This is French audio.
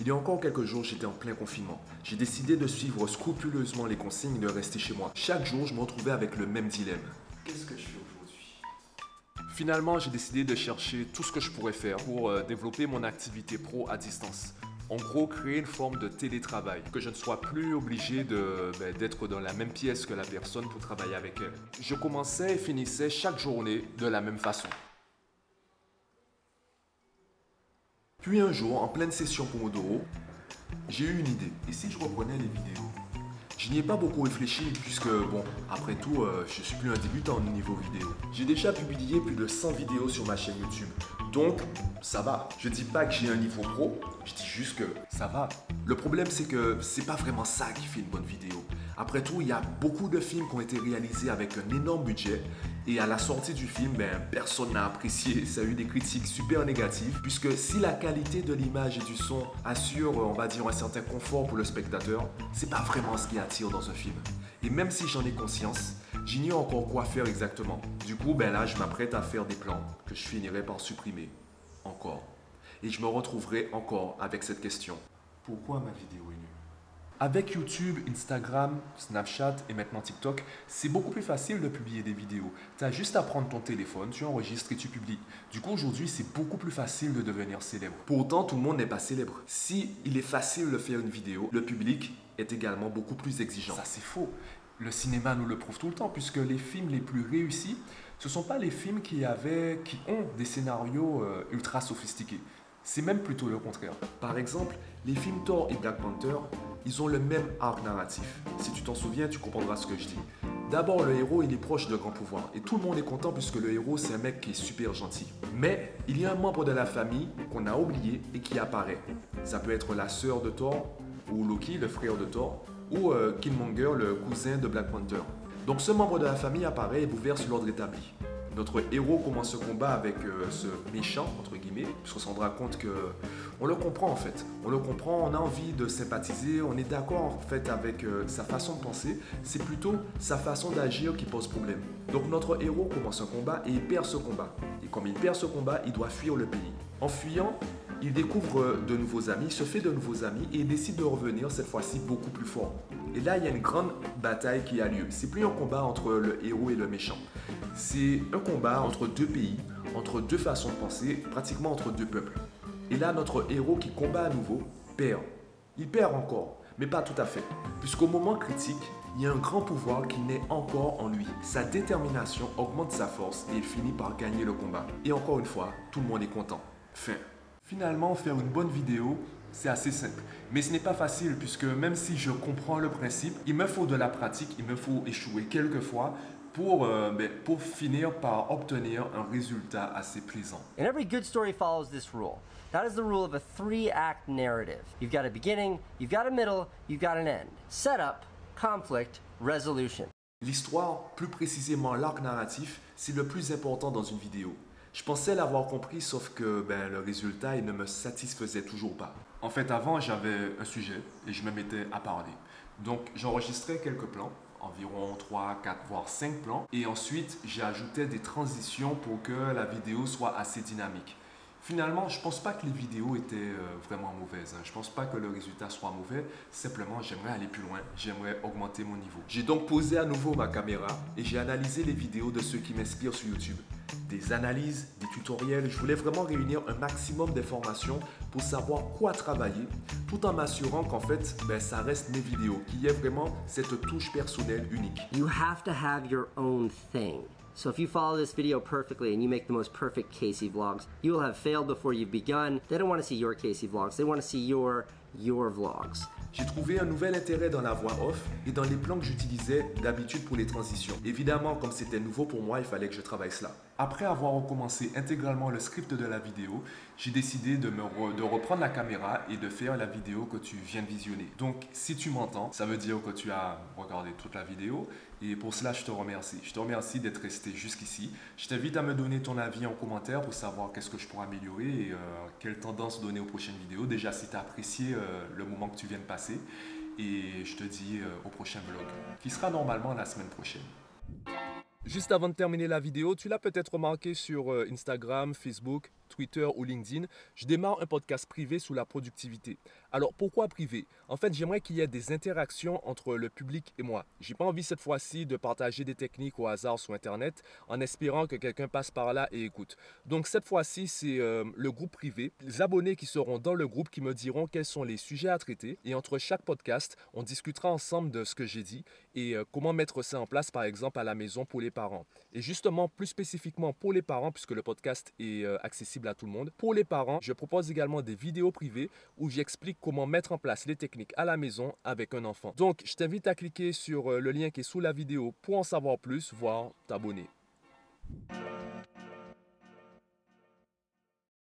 Il y a encore quelques jours, j'étais en plein confinement. J'ai décidé de suivre scrupuleusement les consignes et de rester chez moi. Chaque jour, je me retrouvais avec le même dilemme. Qu'est-ce que je fais aujourd'hui? Finalement, j'ai décidé de chercher tout ce que je pourrais faire pour euh, développer mon activité pro à distance. En gros, créer une forme de télétravail, que je ne sois plus obligé ben, d'être dans la même pièce que la personne pour travailler avec elle. Je commençais et finissais chaque journée de la même façon. Puis un jour, en pleine session Pomodoro, j'ai eu une idée. Et si je reprenais les vidéos? Je n'y ai pas beaucoup réfléchi puisque, bon, après tout, euh, je suis plus un débutant au niveau vidéo. J'ai déjà publié plus de 100 vidéos sur ma chaîne YouTube. Donc, ça va. Je dis pas que j'ai un niveau pro, je dis juste que ça va. Le problème, c'est que c'est pas vraiment ça qui fait une bonne vidéo. Après tout, il y a beaucoup de films qui ont été réalisés avec un énorme budget et à la sortie du film, ben, personne n'a apprécié. Ça a eu des critiques super négatives puisque si la qualité de l'image et du son assure, on va dire, un certain confort pour le spectateur, c'est pas vraiment ce qui attire dans un film. Et même si j'en ai conscience, j'ignore encore quoi faire exactement. Du coup, ben là, je m'apprête à faire des plans que je finirai par supprimer. Encore. Et je me retrouverai encore avec cette question. Pourquoi ma vidéo est nulle? Avec YouTube, Instagram, Snapchat et maintenant TikTok, c'est beaucoup plus facile de publier des vidéos. Tu as juste à prendre ton téléphone, tu enregistres et tu publies. Du coup, aujourd'hui, c'est beaucoup plus facile de devenir célèbre. Pourtant, tout le monde n'est pas célèbre. Si il est facile de faire une vidéo, le public est également beaucoup plus exigeant. Ça, c'est faux. Le cinéma nous le prouve tout le temps, puisque les films les plus réussis, ce ne sont pas les films qui, avaient, qui ont des scénarios euh, ultra sophistiqués. C'est même plutôt le contraire. Par exemple, les films Thor et Black Panther, ils ont le même arc narratif. Si tu t'en souviens, tu comprendras ce que je dis. D'abord, le héros, il est proche de grand pouvoir. Et tout le monde est content puisque le héros, c'est un mec qui est super gentil. Mais il y a un membre de la famille qu'on a oublié et qui apparaît. Ça peut être la sœur de Thor, ou Loki, le frère de Thor, ou euh, Killmonger, le cousin de Black Panther. Donc ce membre de la famille apparaît et bouleverse l'ordre établi notre héros commence ce combat avec euh, ce méchant, entre guillemets, puisqu'on se rendra compte que on le comprend en fait. On le comprend, on a envie de sympathiser, on est d'accord en fait avec euh, sa façon de penser. C'est plutôt sa façon d'agir qui pose problème. Donc notre héros commence un combat et il perd ce combat. Et comme il perd ce combat, il doit fuir le pays. En fuyant, il découvre de nouveaux amis, se fait de nouveaux amis et décide de revenir cette fois-ci beaucoup plus fort. Et là, il y a une grande bataille qui a lieu. C'est plus un combat entre le héros et le méchant. C'est un combat entre deux pays, entre deux façons de penser, pratiquement entre deux peuples. Et là, notre héros qui combat à nouveau perd. Il perd encore, mais pas tout à fait. Puisqu'au moment critique, il y a un grand pouvoir qui naît encore en lui. Sa détermination augmente sa force et il finit par gagner le combat. Et encore une fois, tout le monde est content. Fin. Finalement, faire une bonne vidéo, c'est assez simple. Mais ce n'est pas facile puisque même si je comprends le principe, il me faut de la pratique, il me faut échouer quelques fois pour, euh, pour finir par obtenir un résultat assez plaisant. And every good story follows this rule. That is the rule of a three-act narrative. You've got a beginning, you've got a middle, you've got an end. Setup, conflict, resolution. L'histoire, plus précisément l'arc narratif, c'est le plus important dans une vidéo. Je pensais l'avoir compris, sauf que ben, le résultat il ne me satisfaisait toujours pas. En fait, avant, j'avais un sujet et je me mettais à parler. Donc, j'enregistrais quelques plans, environ 3, 4, voire 5 plans. Et ensuite, j'ai ajouté des transitions pour que la vidéo soit assez dynamique. Finalement, je ne pense pas que les vidéos étaient euh, vraiment mauvaises. Hein. Je ne pense pas que le résultat soit mauvais. Simplement, j'aimerais aller plus loin. J'aimerais augmenter mon niveau. J'ai donc posé à nouveau ma caméra et j'ai analysé les vidéos de ceux qui m'inspirent sur YouTube. Des analyses, des tutoriels. Je voulais vraiment réunir un maximum d'informations pour savoir quoi travailler, tout en m'assurant qu'en fait, ben, ça reste mes vidéos, qu'il y ait vraiment cette touche personnelle unique. You have to have your own thing. So if you follow this video perfectly and you make the most perfect Casey vlogs, you will have failed before you've begun. They don't want to see your Casey vlogs. They want to see your your vlogs. J'ai trouvé un nouvel intérêt dans la voix off et dans les plans que j'utilisais d'habitude pour les transitions. Évidemment, comme c'était nouveau pour moi, il fallait que je travaille cela. Après avoir recommencé intégralement le script de la vidéo, j'ai décidé de, reprendre la caméra et de faire la vidéo que tu viens de visionner. Donc, si tu m'entends, ça veut dire que tu as regardé toute la vidéo et pour cela, je te remercie. Je te remercie d'être resté jusqu'ici. Je t'invite à me donner ton avis en commentaire pour savoir qu'est-ce que je pourrais améliorer et euh, quelle tendance donner aux prochaines vidéos. Déjà, si tu as apprécié euh, le moment que tu viens de passer. Et je te dis euh, au prochain vlog, qui sera normalement la semaine prochaine. Juste avant de terminer la vidéo, tu l'as peut-être remarqué sur Instagram, Facebook, Twitter ou LinkedIn, je démarre un podcast privé sous la productivité. Alors pourquoi privé? En fait, j'aimerais qu'il y ait des interactions entre le public et moi. J'ai pas envie cette fois-ci de partager des techniques au hasard sur Internet en espérant que quelqu'un passe par là et écoute. Donc cette fois-ci, c'est euh, le groupe privé, les abonnés qui seront dans le groupe qui me diront quels sont les sujets à traiter. Et entre chaque podcast, on discutera ensemble de ce que j'ai dit et euh, comment mettre ça en place, par exemple, à la maison pour les parents. Et justement, plus spécifiquement pour les parents, puisque le podcast est euh, accessible à tout le monde, pour les parents, je propose également des vidéos privées où j'explique comment mettre en place les techniques à la maison avec un enfant. Donc, je t'invite à cliquer sur euh, le lien qui est sous la vidéo pour en savoir plus, voire t'abonner.